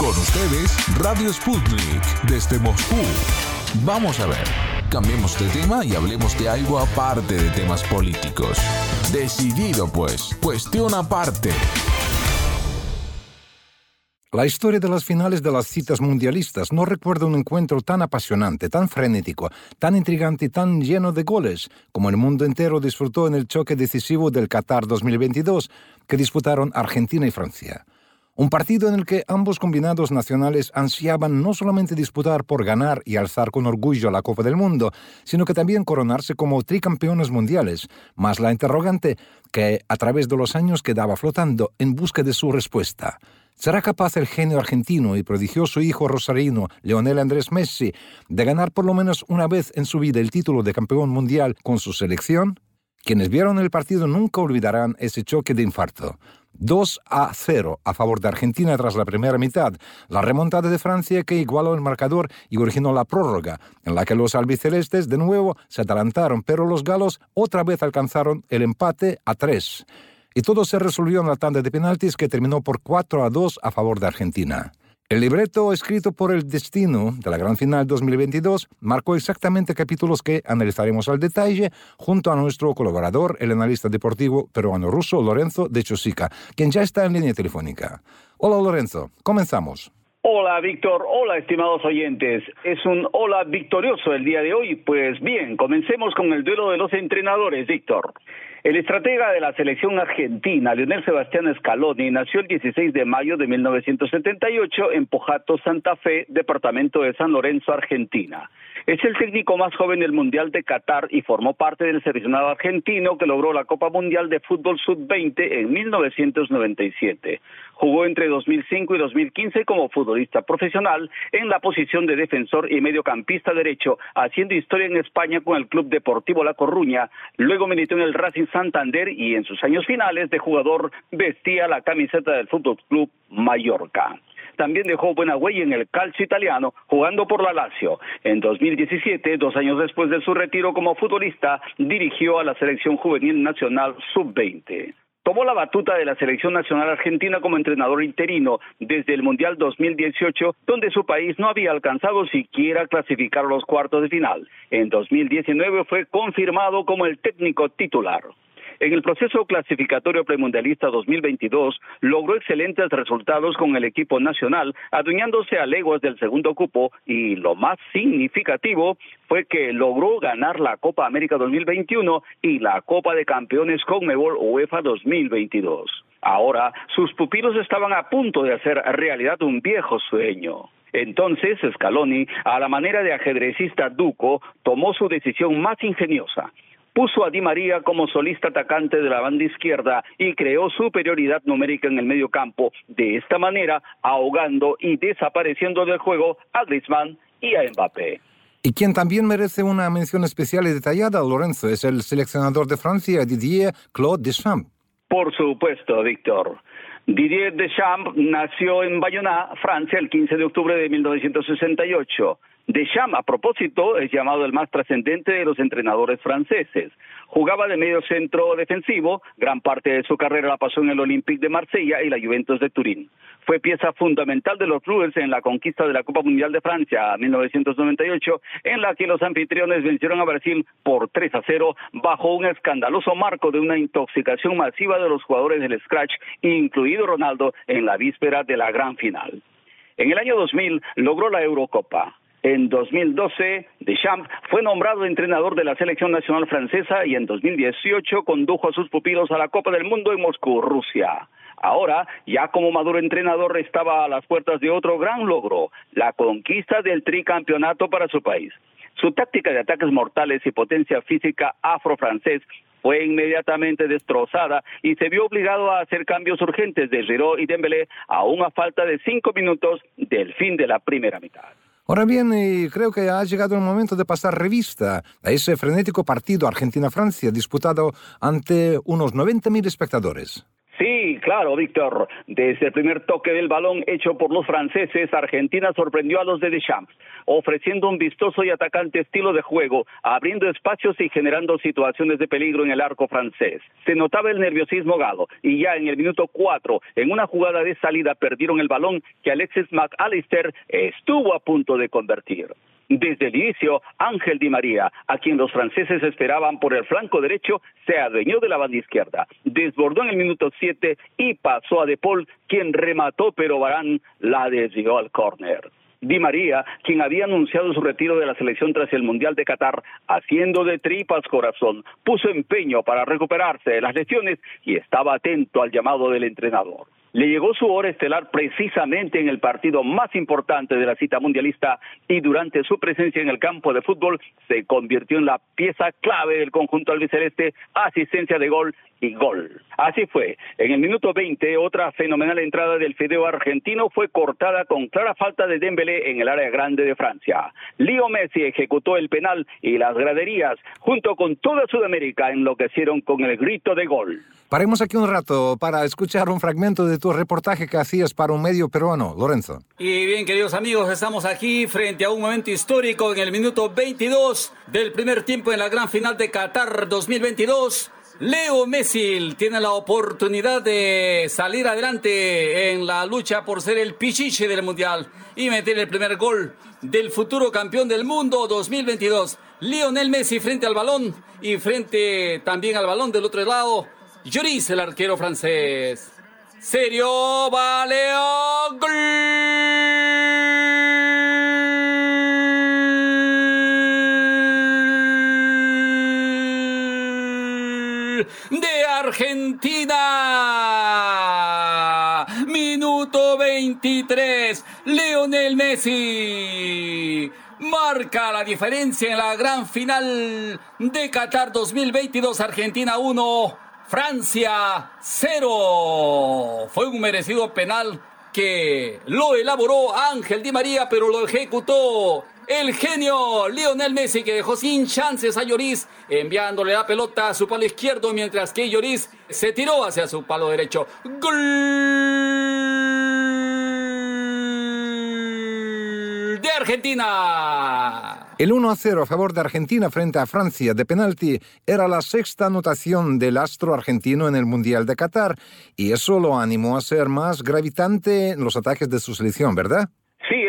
Con ustedes, Radio Sputnik, desde Moscú. Vamos a ver, cambiemos de tema y hablemos de algo aparte de temas políticos. Decidido pues, cuestión aparte. La historia de las finales de las citas mundialistas no recuerda un encuentro tan apasionante, tan frenético, tan intrigante y tan lleno de goles como el mundo entero disfrutó en el choque decisivo del Qatar 2022 que disputaron Argentina y Francia. Un partido en el que ambos combinados nacionales ansiaban no solamente disputar por ganar y alzar con orgullo la Copa del Mundo, sino que también coronarse como tricampeones mundiales, más la interrogante que a través de los años quedaba flotando en busca de su respuesta. ¿Será capaz el genio argentino y prodigioso hijo rosarino, Leonel Andrés Messi, de ganar por lo menos una vez en su vida el título de campeón mundial con su selección? Quienes vieron el partido nunca olvidarán ese choque de infarto. 2 a 0 a favor de Argentina tras la primera mitad, la remontada de Francia que igualó el marcador y originó la prórroga, en la que los albicelestes de nuevo se atalantaron, pero los galos otra vez alcanzaron el empate a 3 y todo se resolvió en la tanda de penaltis que terminó por 4 a 2 a favor de Argentina. El libreto escrito por el destino de la gran final 2022 marcó exactamente capítulos que analizaremos al detalle junto a nuestro colaborador, el analista deportivo peruano-ruso Lorenzo de Chosica, quien ya está en línea telefónica. Hola Lorenzo, comenzamos. Hola Víctor, hola estimados oyentes. Es un hola victorioso el día de hoy. Pues bien, comencemos con el duelo de los entrenadores, Víctor. El estratega de la selección argentina, Leonel Sebastián Scaloni, nació el 16 de mayo de 1978 en Pojato, Santa Fe, departamento de San Lorenzo, Argentina. Es el técnico más joven del Mundial de Qatar y formó parte del seleccionado argentino que logró la Copa Mundial de Fútbol Sub-20 en 1997. Jugó entre 2005 y 2015 como futbolista profesional en la posición de defensor y mediocampista derecho, haciendo historia en España con el Club Deportivo La Coruña. Luego militó en el Racing Santander y en sus años finales de jugador vestía la camiseta del Fútbol Club Mallorca también dejó buena huella en el calcio italiano jugando por la Lazio. En 2017, dos años después de su retiro como futbolista, dirigió a la selección juvenil nacional sub-20. Tomó la batuta de la selección nacional argentina como entrenador interino desde el Mundial 2018, donde su país no había alcanzado siquiera clasificar los cuartos de final. En 2019 fue confirmado como el técnico titular. En el proceso clasificatorio premundialista 2022 logró excelentes resultados con el equipo nacional, adueñándose a leguas del segundo cupo y lo más significativo fue que logró ganar la Copa América 2021 y la Copa de Campeones Conmebol UEFA 2022. Ahora sus pupilos estaban a punto de hacer realidad un viejo sueño. Entonces Scaloni, a la manera de ajedrecista Duco, tomó su decisión más ingeniosa puso a Di María como solista atacante de la banda izquierda y creó superioridad numérica en el medio campo, de esta manera ahogando y desapareciendo del juego a Griezmann y a Mbappé. Y quien también merece una mención especial y detallada, Lorenzo, es el seleccionador de Francia, Didier Claude Deschamps. Por supuesto, Víctor. Didier Deschamps nació en Bayonne, Francia, el 15 de octubre de 1968. Deschamps, a propósito, es llamado el más trascendente de los entrenadores franceses. Jugaba de medio centro defensivo, gran parte de su carrera la pasó en el Olympique de Marsella y la Juventus de Turín. Fue pieza fundamental de los Blues en la conquista de la Copa Mundial de Francia 1998, en la que los anfitriones vencieron a Brasil por 3 a 0 bajo un escandaloso marco de una intoxicación masiva de los jugadores del Scratch, incluido Ronaldo, en la víspera de la gran final. En el año 2000 logró la Eurocopa. En 2012, Deschamps fue nombrado entrenador de la selección nacional francesa y en 2018 condujo a sus pupilos a la Copa del Mundo en Moscú, Rusia. Ahora, ya como maduro entrenador, estaba a las puertas de otro gran logro, la conquista del tricampeonato para su país. Su táctica de ataques mortales y potencia física afro-francés fue inmediatamente destrozada y se vio obligado a hacer cambios urgentes de Giroud y Dembélé aún a falta de cinco minutos del fin de la primera mitad. Ahora bien, eh, creo que ha llegado el momento de pasar revista a ese frenético partido Argentina-Francia disputado ante unos 90.000 espectadores. Sí, claro, Víctor. Desde el primer toque del balón hecho por los franceses, Argentina sorprendió a los de Deschamps, ofreciendo un vistoso y atacante estilo de juego, abriendo espacios y generando situaciones de peligro en el arco francés. Se notaba el nerviosismo galo y ya en el minuto cuatro, en una jugada de salida, perdieron el balón que Alexis McAllister estuvo a punto de convertir. Desde el inicio, Ángel Di María, a quien los franceses esperaban por el flanco derecho, se adueñó de la banda izquierda, desbordó en el minuto 7 y pasó a De Paul, quien remató, pero Barán la desvió al córner. Di María, quien había anunciado su retiro de la selección tras el Mundial de Qatar, haciendo de tripas corazón, puso empeño para recuperarse de las lesiones y estaba atento al llamado del entrenador. Le llegó su hora estelar precisamente en el partido más importante de la cita mundialista y durante su presencia en el campo de fútbol se convirtió en la pieza clave del conjunto albiceleste, asistencia de gol y gol. Así fue. En el minuto 20, otra fenomenal entrada del fideo argentino fue cortada con clara falta de Dembélé en el área grande de Francia. Leo Messi ejecutó el penal y las graderías, junto con toda Sudamérica, enloquecieron con el grito de gol. Paremos aquí un rato para escuchar un fragmento de tu reportaje que hacías para un medio peruano, Lorenzo. Y bien, queridos amigos, estamos aquí frente a un momento histórico en el minuto 22 del primer tiempo en la gran final de Qatar 2022. Leo Messi tiene la oportunidad de salir adelante en la lucha por ser el pichiche del Mundial y meter el primer gol del futuro campeón del mundo 2022. Lionel Messi frente al balón y frente también al balón del otro lado Lloris, el arquero francés. Serio, Valeo, gol. De Argentina. Minuto 23. Leonel Messi marca la diferencia en la gran final de Qatar 2022. Argentina 1. Francia 0. Fue un merecido penal que lo elaboró Ángel Di María, pero lo ejecutó el genio Lionel Messi que dejó sin chances a Lloris enviándole la pelota a su palo izquierdo mientras que Lloris se tiró hacia su palo derecho. ¡Gol! de Argentina. El 1 a 0 a favor de Argentina frente a Francia de penalti era la sexta anotación del astro argentino en el Mundial de Qatar y eso lo animó a ser más gravitante en los ataques de su selección, ¿verdad?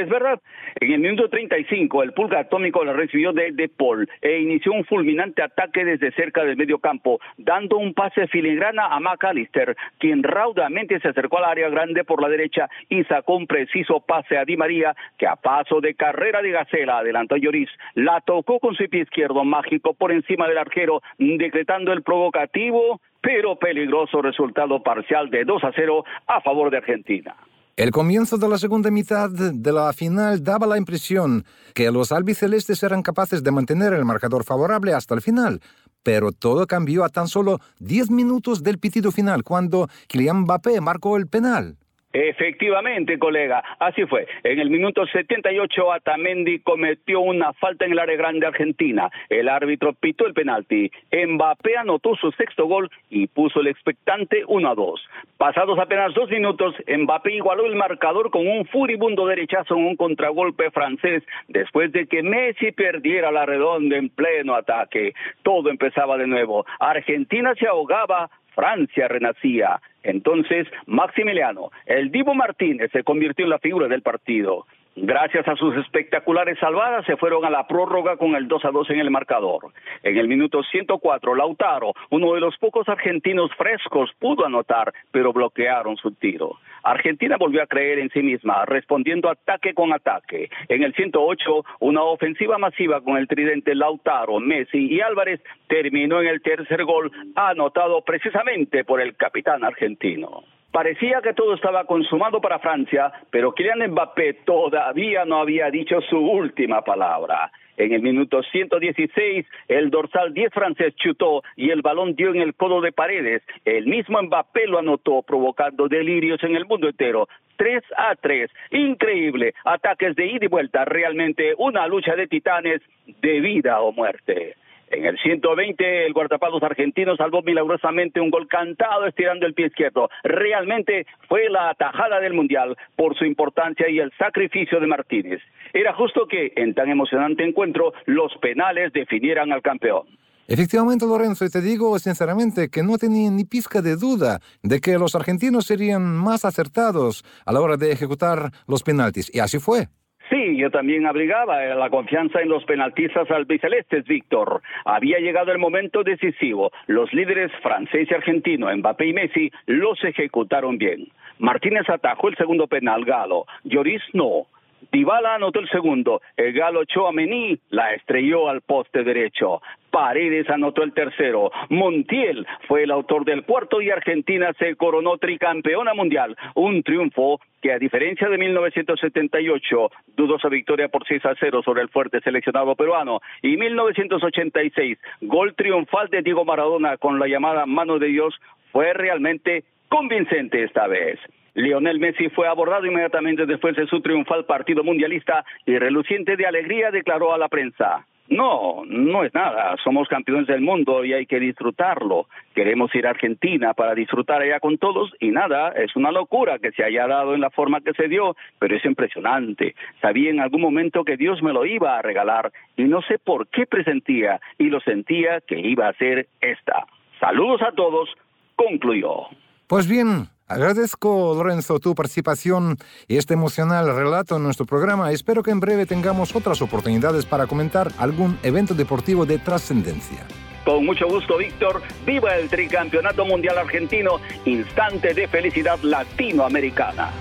Es verdad. En el minuto 35, el pulga atómico la recibió de De Paul e inició un fulminante ataque desde cerca del medio campo, dando un pase filigrana a McAllister, quien raudamente se acercó al área grande por la derecha y sacó un preciso pase a Di María, que a paso de carrera de gacela adelantó a Lloris, la tocó con su pie izquierdo mágico por encima del arquero, decretando el provocativo pero peligroso resultado parcial de 2 a 0 a favor de Argentina. El comienzo de la segunda mitad de la final daba la impresión que los albicelestes eran capaces de mantener el marcador favorable hasta el final, pero todo cambió a tan solo 10 minutos del pitido final cuando Kylian Mbappé marcó el penal. Efectivamente, colega, así fue. En el minuto 78, Atamendi cometió una falta en el área grande argentina. El árbitro pitó el penalti. Mbappé anotó su sexto gol y puso el expectante 1 a 2. Pasados apenas dos minutos, Mbappé igualó el marcador con un furibundo derechazo en un contragolpe francés después de que Messi perdiera la redonda en pleno ataque. Todo empezaba de nuevo. Argentina se ahogaba, Francia renacía. Entonces, Maximiliano, el Divo Martínez se convirtió en la figura del partido. Gracias a sus espectaculares salvadas, se fueron a la prórroga con el 2 a 2 en el marcador. En el minuto 104, Lautaro, uno de los pocos argentinos frescos, pudo anotar, pero bloquearon su tiro. Argentina volvió a creer en sí misma, respondiendo ataque con ataque. En el 108, una ofensiva masiva con el tridente Lautaro, Messi y Álvarez terminó en el tercer gol, anotado precisamente por el capitán argentino. Parecía que todo estaba consumado para Francia, pero Kylian Mbappé todavía no había dicho su última palabra. En el minuto 116, el dorsal 10 francés chutó y el balón dio en el codo de Paredes. El mismo Mbappé lo anotó, provocando delirios en el mundo entero. 3 a 3. Increíble. Ataques de ida y vuelta. Realmente una lucha de titanes de vida o muerte. En el 120, el guardapalos argentino salvó milagrosamente un gol cantado estirando el pie izquierdo. Realmente fue la atajada del Mundial por su importancia y el sacrificio de Martínez. Era justo que, en tan emocionante encuentro, los penales definieran al campeón. Efectivamente, Lorenzo, y te digo sinceramente que no tenía ni pizca de duda de que los argentinos serían más acertados a la hora de ejecutar los penaltis. Y así fue. Sí, yo también abrigaba la confianza en los penaltistas albicelestes, Víctor. Había llegado el momento decisivo. Los líderes francés y argentino, Mbappé y Messi, los ejecutaron bien. Martínez atajó el segundo penal, Galo. Lloris no. Dybala anotó el segundo. El galo Chouameni la estrelló al poste derecho. Paredes anotó el tercero. Montiel fue el autor del cuarto y Argentina se coronó tricampeona mundial. Un triunfo que a diferencia de 1978, dudosa victoria por 6 a 0 sobre el fuerte seleccionado peruano, y 1986, gol triunfal de Diego Maradona con la llamada mano de Dios, fue realmente convincente esta vez. Lionel Messi fue abordado inmediatamente después de su triunfal partido mundialista y reluciente de alegría declaró a la prensa. No, no es nada. Somos campeones del mundo y hay que disfrutarlo. Queremos ir a Argentina para disfrutar allá con todos y nada, es una locura que se haya dado en la forma que se dio, pero es impresionante. Sabía en algún momento que Dios me lo iba a regalar y no sé por qué presentía y lo sentía que iba a ser esta. Saludos a todos, concluyó. Pues bien, Agradezco, Lorenzo, tu participación y este emocional relato en nuestro programa. Espero que en breve tengamos otras oportunidades para comentar algún evento deportivo de trascendencia. Con mucho gusto, Víctor. Viva el tricampeonato mundial argentino, instante de felicidad latinoamericana.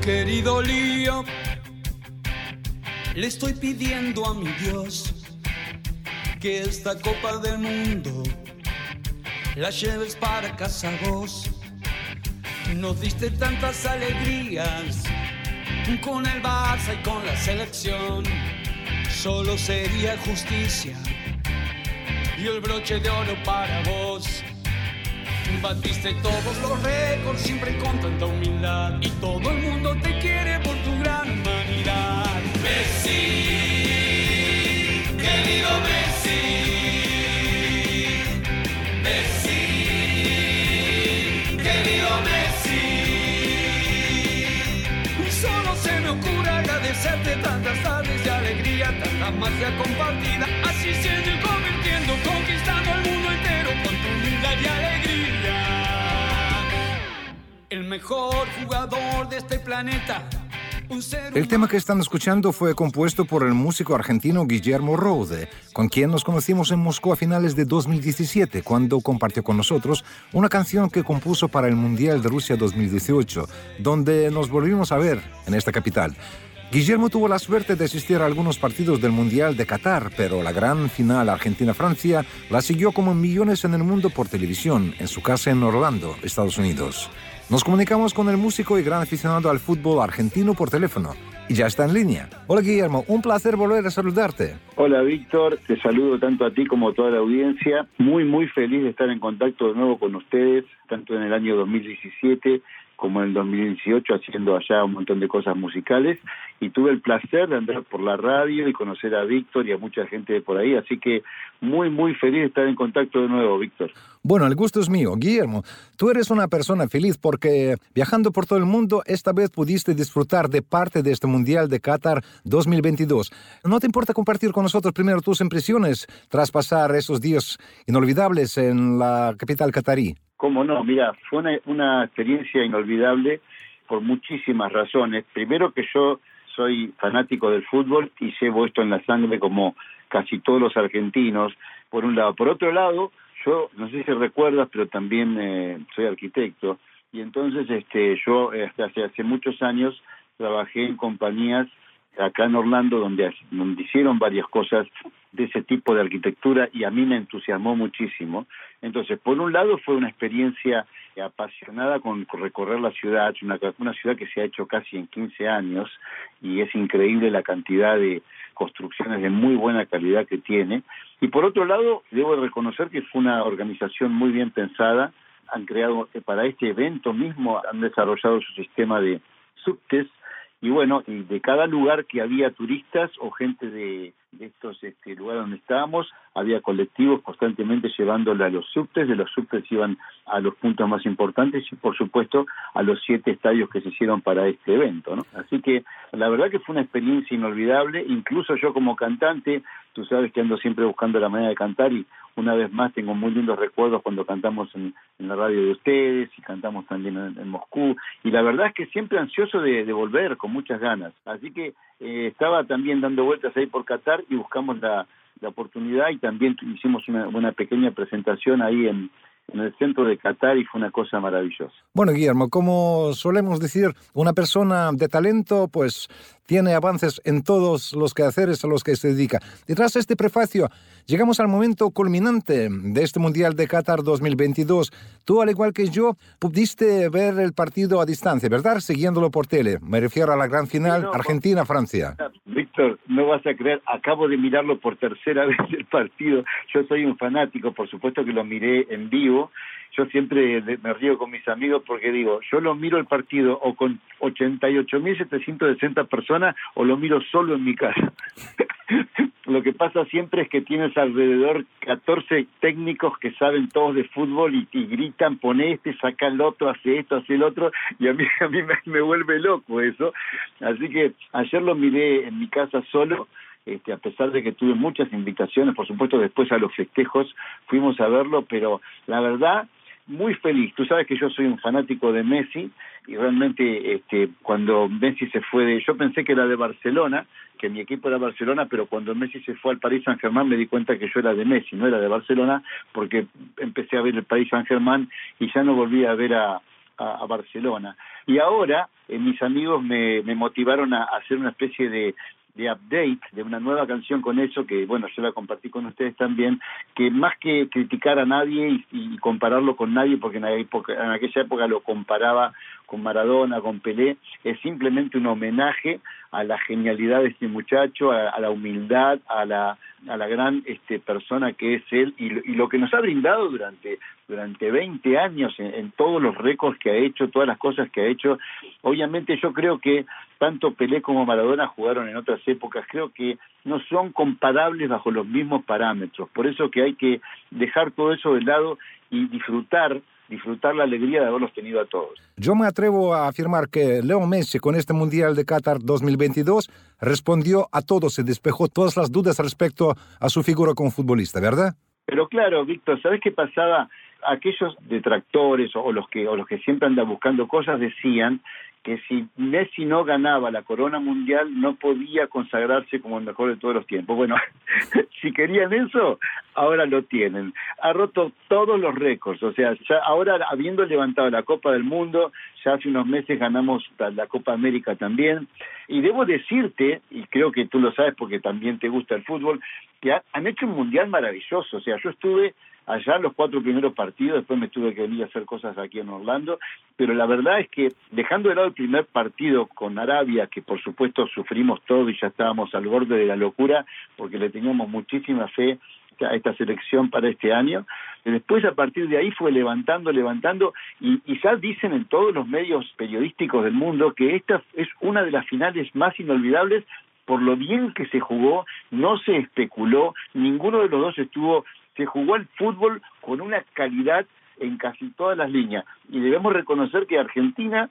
Querido Lío, le estoy pidiendo a mi Dios que esta Copa del Mundo la lleves para casa vos nos diste tantas alegrías con el Barça y con la selección. Solo sería justicia y el broche de oro para vos. Batiste todos los récords siempre con tanta humildad y todo el mundo te quiere por tanta magia compartida, así siendo y convirtiendo, conquistando el mundo entero con tu humildad y alegría. El mejor jugador de este planeta. El tema que están escuchando fue compuesto por el músico argentino Guillermo Rode, con quien nos conocimos en Moscú a finales de 2017, cuando compartió con nosotros una canción que compuso para el Mundial de Rusia 2018, donde nos volvimos a ver en esta capital. Guillermo tuvo la suerte de asistir a algunos partidos del Mundial de Qatar, pero la gran final Argentina-Francia la siguió como millones en el mundo por televisión, en su casa en Orlando, Estados Unidos. Nos comunicamos con el músico y gran aficionado al fútbol argentino por teléfono. Y ya está en línea. Hola Guillermo, un placer volver a saludarte. Hola Víctor, te saludo tanto a ti como a toda la audiencia. Muy, muy feliz de estar en contacto de nuevo con ustedes, tanto en el año 2017 como en el 2018 haciendo allá un montón de cosas musicales y tuve el placer de andar por la radio y conocer a Víctor y a mucha gente de por ahí, así que muy muy feliz de estar en contacto de nuevo, Víctor. Bueno, el gusto es mío. Guillermo, tú eres una persona feliz porque viajando por todo el mundo esta vez pudiste disfrutar de parte de este Mundial de Qatar 2022. ¿No te importa compartir con nosotros primero tus impresiones tras pasar esos días inolvidables en la capital catarí? Cómo no, mira, fue una, una experiencia inolvidable por muchísimas razones. Primero que yo soy fanático del fútbol y llevo esto en la sangre como casi todos los argentinos, por un lado. Por otro lado, yo no sé si recuerdas, pero también eh, soy arquitecto y entonces este yo eh, hace, hace muchos años trabajé en compañías acá en Orlando donde, donde hicieron varias cosas de ese tipo de arquitectura y a mí me entusiasmó muchísimo. Entonces, por un lado fue una experiencia apasionada con, recorrer la ciudad, una, una ciudad que se ha hecho casi en 15 años y es increíble la cantidad de construcciones de muy buena calidad que tiene. Y por otro lado, debo reconocer que fue una organización muy bien pensada, han creado eh, para este evento mismo, han desarrollado su sistema de subtes y bueno, de cada lugar que había turistas o gente de, de estos este, lugares donde estábamos, había colectivos constantemente llevándole a los subtes, de los subtes iban a los puntos más importantes y por supuesto a los siete estadios que se hicieron para este evento. ¿no? Así que la verdad que fue una experiencia inolvidable, incluso yo como cantante, tú sabes que ando siempre buscando la manera de cantar y una vez más tengo muy lindos recuerdos cuando cantamos en, la radio de ustedes y cantamos también en, Moscú y la verdad es que siempre ansioso de, volver con muchas ganas. Así que eh, estaba también dando vueltas ahí por Qatar y buscamos la, la oportunidad y también hicimos una, una pequeña presentación ahí en, en el centro de Qatar y fue una cosa maravillosa. Bueno, Guillermo, como solemos decir, una persona de talento pues tiene avances en todos los quehaceres a los que se dedica. Detrás de este prefacio, llegamos al momento culminante de este Mundial de Qatar 2022. Tú, al igual que yo, pudiste ver el partido a distancia, ¿verdad? Siguiéndolo por tele. Me refiero a la gran final Argentina-Francia. Víctor, no vas a creer, acabo de mirarlo por tercera vez el partido. Yo soy un fanático, por supuesto que lo miré en vivo yo siempre me río con mis amigos porque digo, yo lo miro el partido o con 88.760 personas o lo miro solo en mi casa. lo que pasa siempre es que tienes alrededor 14 técnicos que saben todos de fútbol y, gritan, pone este, saca el otro, hace esto, hace el otro, y a mí, a mí me, me vuelve loco eso. Así que ayer lo miré en mi casa solo este, a pesar de que tuve muchas invitaciones, por supuesto después a los festejos fuimos a verlo, pero la verdad muy feliz. Tú sabes que yo soy un fanático de Messi y realmente este, cuando Messi se fue de, yo pensé que era de Barcelona, que mi equipo era Barcelona, pero cuando Messi se fue al Paris Saint Germain me di cuenta que yo era de Messi, no era de Barcelona, porque empecé a ver el Paris Saint Germain y ya no volví a ver a, a, Barcelona. Y ahora eh, mis amigos me, me motivaron a hacer una especie de, de update de una nueva canción con eso, que bueno, yo la compartí con ustedes también, que más que criticar a nadie y, compararlo con nadie, porque en, en aquella época lo comparaba con Maradona, con Pelé, es simplemente un homenaje a la genialidad de este muchacho, a, la humildad, a la, a la gran este, persona que es él y, lo que nos ha brindado durante, durante 20 años en, en, todos los récords que ha hecho, todas las cosas que ha hecho. Obviamente yo creo que tanto Pelé como Maradona jugaron en otras épocas, creo que no son comparables bajo los mismos parámetros. Por eso que hay que dejar todo eso de lado y disfrutar disfrutar la alegría de haberlos tenido a todos. Yo me atrevo a afirmar que Leo Messi con este Mundial de Qatar 2022 respondió a todo, se despejó todas las dudas respecto a su figura como futbolista, ¿verdad? Pero claro, Víctor, ¿sabes qué pasaba? Aquellos detractores o los que o los que siempre andan buscando cosas decían que si Messi no ganaba la corona mundial no podía consagrarse como el mejor de todos los tiempos. Bueno, si querían eso, ahora lo tienen. Ha roto todos los récords, o sea, ya ahora habiendo levantado la Copa del Mundo, ya hace unos meses ganamos la Copa América también, y debo decirte, y creo que tú lo sabes porque también te gusta el fútbol, que han hecho un mundial maravilloso, o sea, yo estuve allá los cuatro primeros partidos, después me tuve que venir a hacer cosas aquí en Orlando, pero la verdad es que dejando de lado el primer partido con Arabia, que por supuesto sufrimos todo y ya estábamos al borde de la locura, porque le teníamos muchísima fe a esta selección para este año. Después a partir de ahí fue levantando, levantando y, y, ya dicen en todos los medios periodísticos del mundo que esta es una de las finales más inolvidables por lo bien que se jugó, no se especuló, ninguno de los dos estuvo se jugó el fútbol con una calidad en casi todas las líneas y debemos reconocer que Argentina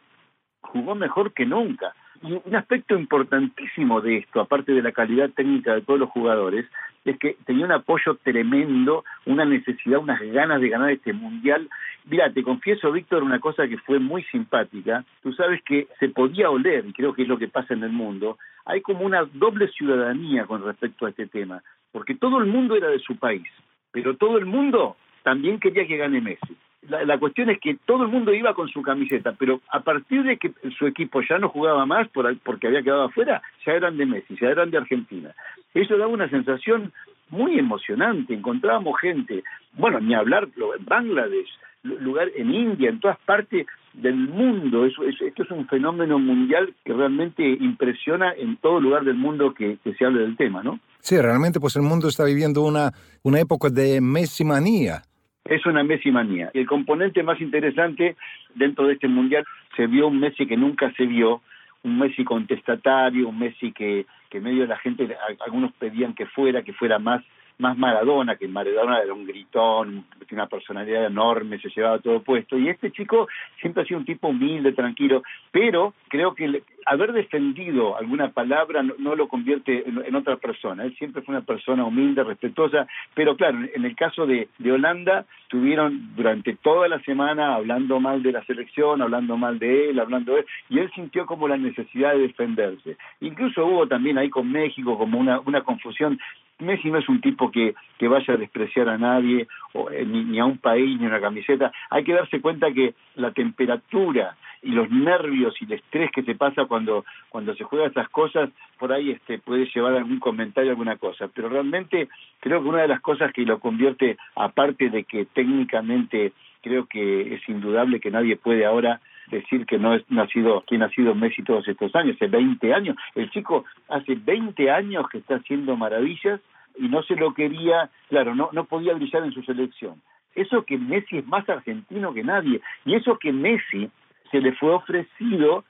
jugó mejor que nunca. Y un aspecto importantísimo de esto, aparte de la calidad técnica de todos los jugadores, es que tenía un apoyo tremendo, una necesidad, unas ganas de ganar este mundial. Mira, te confieso, Víctor, una cosa que fue muy simpática. Tú sabes que se podía oler, y creo que es lo que pasa en el mundo, hay como una doble ciudadanía con respecto a este tema, porque todo el mundo era de su país pero todo el mundo también quería que gane Messi. La, cuestión es que todo el mundo iba con su camiseta, pero a partir de que su equipo ya no jugaba más por, porque había quedado afuera, ya eran de Messi, ya eran de Argentina. Eso daba una sensación muy emocionante. Encontrábamos gente, bueno, ni hablar en Bangladesh, lugar en India, en todas partes del mundo. Eso, esto es un fenómeno mundial que realmente impresiona en todo lugar del mundo que, se hable del tema, ¿no? Sí, realmente pues el mundo está viviendo una, una época de mesimanía. Es una mesimanía. El componente más interesante dentro de este mundial se vio un Messi que nunca se vio, un Messi contestatario, un Messi que, que medio la gente, algunos pedían que fuera, que fuera más más Maradona, que Maradona era un gritón, una personalidad enorme, se llevaba todo puesto. Y este chico siempre ha sido un tipo humilde, tranquilo, pero creo que haber defendido alguna palabra no, lo convierte en, otra persona. Él siempre fue una persona humilde, respetuosa, pero claro, en el caso de, de Holanda, estuvieron durante toda la semana hablando mal de la selección, hablando mal de él, hablando de él, y él sintió como la necesidad de defenderse. Incluso hubo también ahí con México como una, una confusión Messi no es un tipo que, que vaya a despreciar a nadie, o, eh, ni, a un país, ni a una camiseta. Hay que darse cuenta que la temperatura y los nervios y el estrés que se pasa cuando, cuando se juega estas cosas, por ahí este, puede llevar algún comentario, alguna cosa. Pero realmente creo que una de las cosas que lo convierte, aparte de que técnicamente creo que es indudable que nadie puede ahora decir que no es nacido quien ha sido Messi todos estos años, hace 20 años. El chico hace 20 años que está haciendo maravillas y no se lo quería, claro, no, no podía brillar en su selección. Eso que Messi es más argentino que nadie y eso que Messi se le fue ofrecido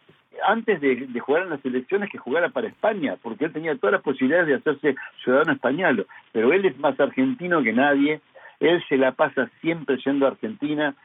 antes de, jugar en las elecciones que jugara para España, porque él tenía todas las posibilidades de hacerse ciudadano español, pero él es más argentino que nadie, él se la pasa siempre yendo a Argentina,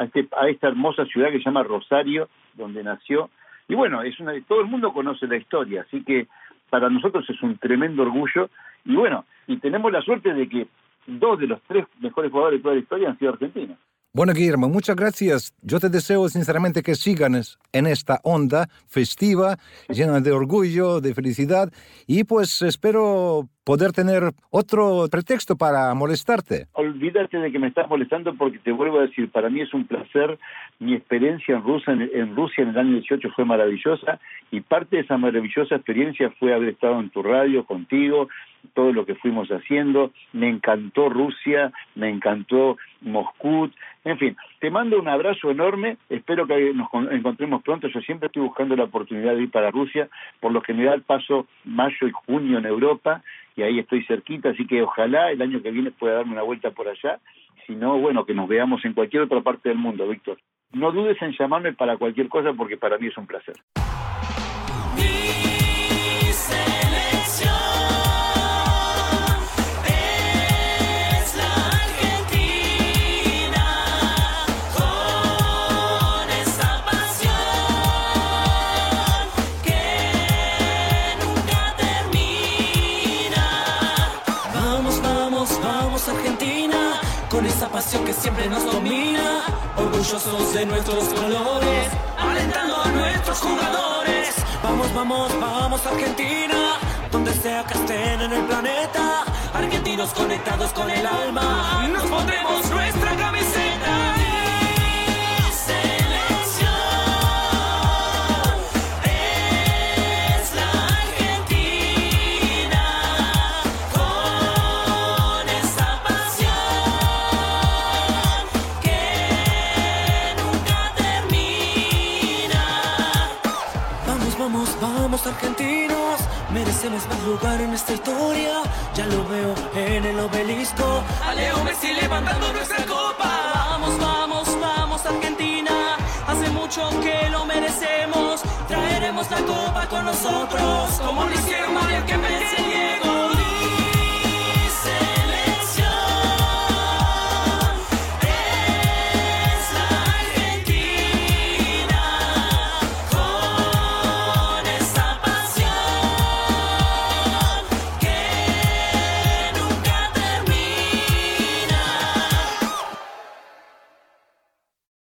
este, a, esta hermosa ciudad que se llama Rosario, donde nació. Y bueno, es una, todo el mundo conoce la historia, así que para nosotros es un tremendo orgullo. Y bueno, y tenemos la suerte de que dos de los tres mejores jugadores de toda la historia han sido argentinos. Bueno, Guillermo, muchas gracias. Yo te deseo sinceramente que sigan en esta onda festiva, llena de orgullo, de felicidad, y pues espero poder tener otro pretexto para molestarte. Olvídate de que me estás molestando porque te vuelvo a decir, para mí es un placer, mi experiencia en Rusia en, Rusia en el año 18 fue maravillosa y parte de esa maravillosa experiencia fue haber estado en tu radio contigo, todo lo que fuimos haciendo. Me encantó Rusia, me encantó Moscú, en fin, te mando un abrazo enorme, espero que nos encontremos pronto, yo siempre estoy buscando la oportunidad de ir para Rusia, por lo general paso mayo y junio en Europa y ahí estoy cerquita, así que ojalá el año que viene pueda darme una vuelta por allá, si no, bueno, que nos veamos en cualquier otra parte del mundo, Víctor. No dudes en llamarme para cualquier cosa porque para mí es un placer. Siempre nos domina, orgullosos de nuestros colores, alentando a nuestros jugadores. Vamos, vamos, vamos Argentina, donde sea que estén en el planeta, argentinos conectados con el alma, nos pondremos nuestra camiseta. Argentinos merecemos más lugar en esta historia. Ya lo veo en el obelisco. A Leo Messi levantando nuestra copa. Vamos, vamos, vamos, Argentina. Hace mucho que lo merecemos. Traeremos la copa con nosotros. Como lo hicieron María que me Diego.